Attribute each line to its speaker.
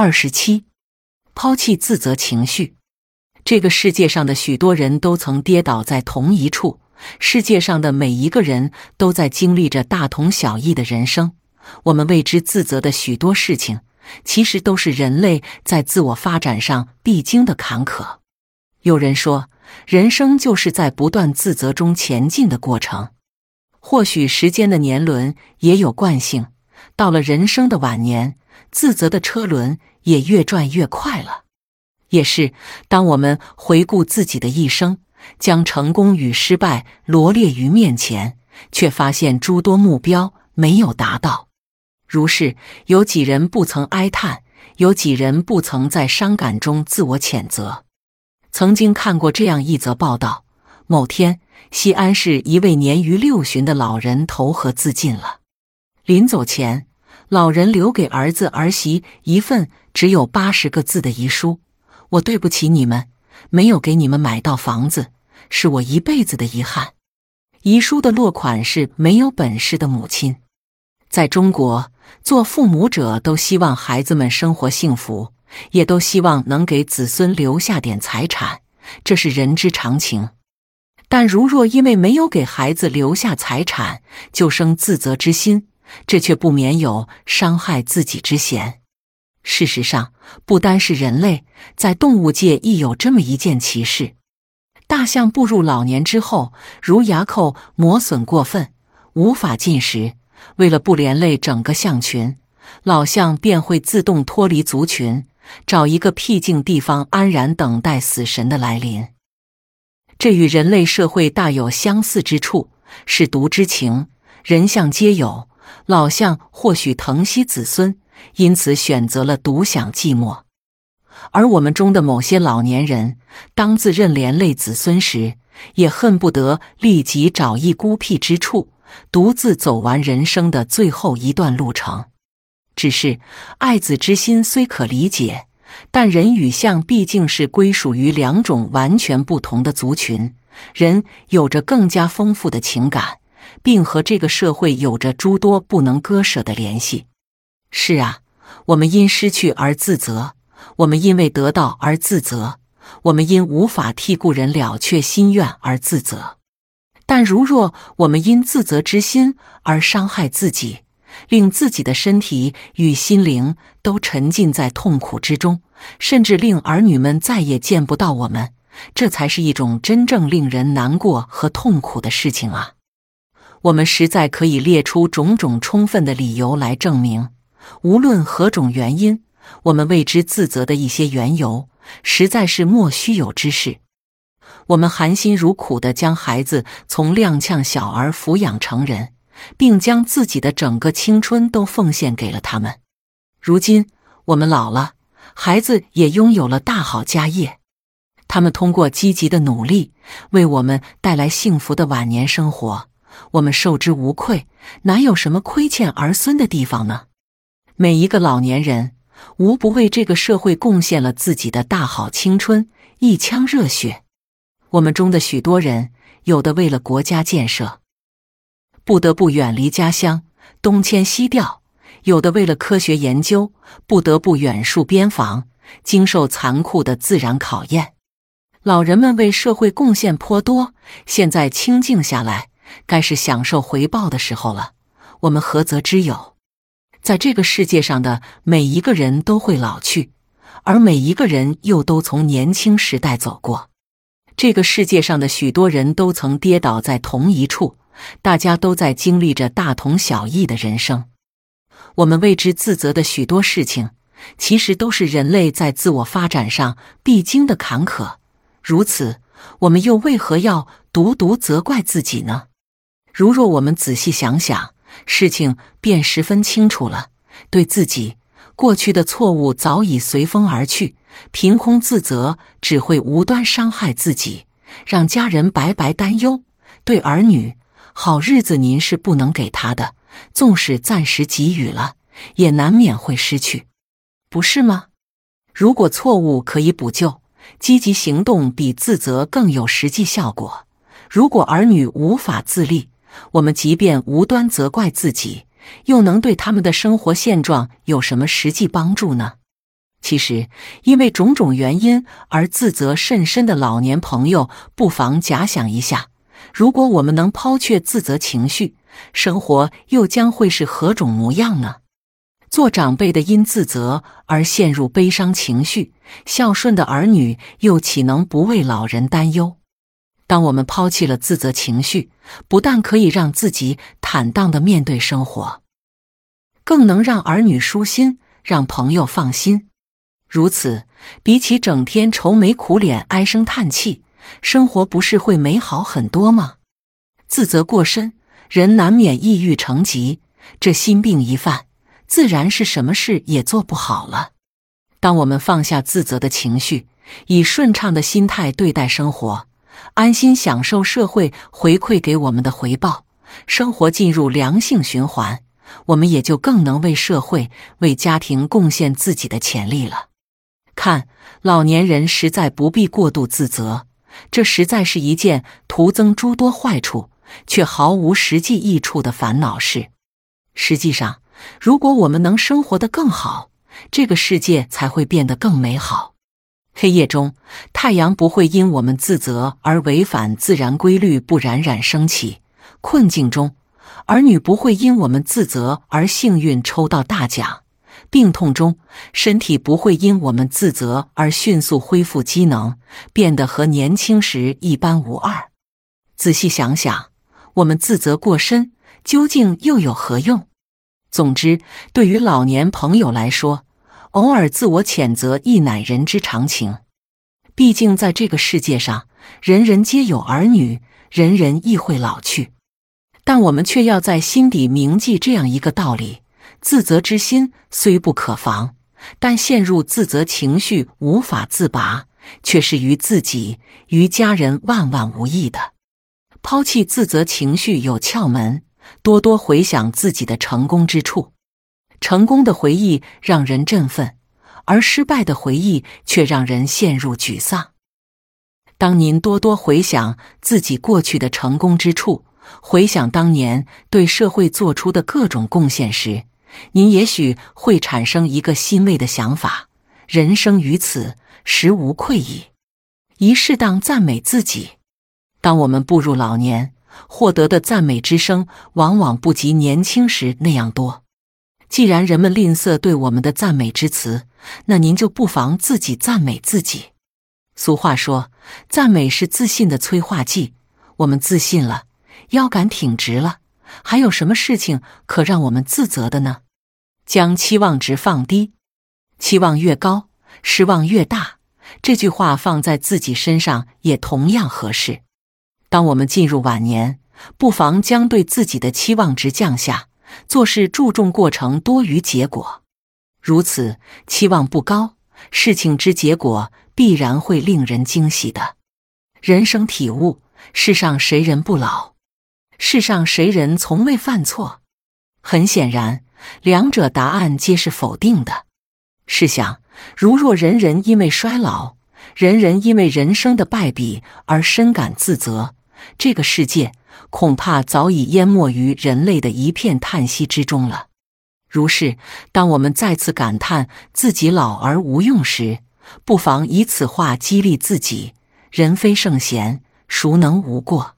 Speaker 1: 二十七，抛弃自责情绪。这个世界上的许多人都曾跌倒在同一处，世界上的每一个人都在经历着大同小异的人生。我们为之自责的许多事情，其实都是人类在自我发展上必经的坎坷。有人说，人生就是在不断自责中前进的过程。或许时间的年轮也有惯性，到了人生的晚年。自责的车轮也越转越快了。也是当我们回顾自己的一生，将成功与失败罗列于面前，却发现诸多目标没有达到。如是，有几人不曾哀叹？有几人不曾在伤感中自我谴责？曾经看过这样一则报道：某天，西安市一位年逾六旬的老人投河自尽了。临走前。老人留给儿子儿媳一份只有八十个字的遗书：“我对不起你们，没有给你们买到房子，是我一辈子的遗憾。”遗书的落款是没有本事的母亲。在中国，做父母者都希望孩子们生活幸福，也都希望能给子孙留下点财产，这是人之常情。但如若因为没有给孩子留下财产，就生自责之心。这却不免有伤害自己之嫌。事实上，不单是人类，在动物界亦有这么一件奇事：大象步入老年之后，如牙扣磨损过分，无法进食。为了不连累整个象群，老象便会自动脱离族群，找一个僻静地方安然等待死神的来临。这与人类社会大有相似之处，是毒之情，人象皆有。老象或许疼惜子孙，因此选择了独享寂寞；而我们中的某些老年人，当自认连累子孙时，也恨不得立即找一孤僻之处，独自走完人生的最后一段路程。只是爱子之心虽可理解，但人与象毕竟是归属于两种完全不同的族群，人有着更加丰富的情感。并和这个社会有着诸多不能割舍的联系。是啊，我们因失去而自责，我们因为得到而自责，我们因无法替故人了却心愿而自责。但如若我们因自责之心而伤害自己，令自己的身体与心灵都沉浸在痛苦之中，甚至令儿女们再也见不到我们，这才是一种真正令人难过和痛苦的事情啊！我们实在可以列出种种充分的理由来证明，无论何种原因，我们为之自责的一些缘由，实在是莫须有之事。我们含辛茹苦的将孩子从踉跄小儿抚养成人，并将自己的整个青春都奉献给了他们。如今我们老了，孩子也拥有了大好家业，他们通过积极的努力，为我们带来幸福的晚年生活。我们受之无愧，哪有什么亏欠儿孙的地方呢？每一个老年人，无不为这个社会贡献了自己的大好青春、一腔热血。我们中的许多人，有的为了国家建设，不得不远离家乡，东迁西调；有的为了科学研究，不得不远戍边防，经受残酷的自然考验。老人们为社会贡献颇多，现在清静下来。该是享受回报的时候了。我们何泽之有？在这个世界上的每一个人都会老去，而每一个人又都从年轻时代走过。这个世界上的许多人都曾跌倒在同一处，大家都在经历着大同小异的人生。我们为之自责的许多事情，其实都是人类在自我发展上必经的坎坷。如此，我们又为何要独独责怪自己呢？如若我们仔细想想，事情便十分清楚了。对自己过去的错误早已随风而去，凭空自责只会无端伤害自己，让家人白白担忧。对儿女，好日子您是不能给他的，纵使暂时给予了，也难免会失去，不是吗？如果错误可以补救，积极行动比自责更有实际效果。如果儿女无法自立，我们即便无端责怪自己，又能对他们的生活现状有什么实际帮助呢？其实，因为种种原因而自责甚深的老年朋友，不妨假想一下：如果我们能抛却自责情绪，生活又将会是何种模样呢？做长辈的因自责而陷入悲伤情绪，孝顺的儿女又岂能不为老人担忧？当我们抛弃了自责情绪，不但可以让自己坦荡的面对生活，更能让儿女舒心，让朋友放心。如此，比起整天愁眉苦脸、唉声叹气，生活不是会美好很多吗？自责过深，人难免抑郁成疾，这心病一犯，自然是什么事也做不好了。当我们放下自责的情绪，以顺畅的心态对待生活。安心享受社会回馈给我们的回报，生活进入良性循环，我们也就更能为社会、为家庭贡献自己的潜力了。看，老年人实在不必过度自责，这实在是一件徒增诸多坏处却毫无实际益处的烦恼事。实际上，如果我们能生活得更好，这个世界才会变得更美好。黑夜中，太阳不会因我们自责而违反自然规律不冉冉升起；困境中，儿女不会因我们自责而幸运抽到大奖；病痛中，身体不会因我们自责而迅速恢复机能，变得和年轻时一般无二。仔细想想，我们自责过深，究竟又有何用？总之，对于老年朋友来说，偶尔自我谴责亦乃人之常情，毕竟在这个世界上，人人皆有儿女，人人亦会老去。但我们却要在心底铭记这样一个道理：自责之心虽不可防，但陷入自责情绪无法自拔，却是于自己、于家人万万无益的。抛弃自责情绪有窍门，多多回想自己的成功之处。成功的回忆让人振奋，而失败的回忆却让人陷入沮丧。当您多多回想自己过去的成功之处，回想当年对社会做出的各种贡献时，您也许会产生一个欣慰的想法：人生于此，实无愧矣。宜适当赞美自己。当我们步入老年，获得的赞美之声往往不及年轻时那样多。既然人们吝啬对我们的赞美之词，那您就不妨自己赞美自己。俗话说，赞美是自信的催化剂。我们自信了，腰杆挺直了，还有什么事情可让我们自责的呢？将期望值放低，期望越高，失望越大。这句话放在自己身上也同样合适。当我们进入晚年，不妨将对自己的期望值降下。做事注重过程多于结果，如此期望不高，事情之结果必然会令人惊喜的。人生体悟：世上谁人不老？世上谁人从未犯错？很显然，两者答案皆是否定的。试想，如若人人因为衰老，人人因为人生的败笔而深感自责，这个世界。恐怕早已淹没于人类的一片叹息之中了。如是，当我们再次感叹自己老而无用时，不妨以此话激励自己：人非圣贤，孰能无过？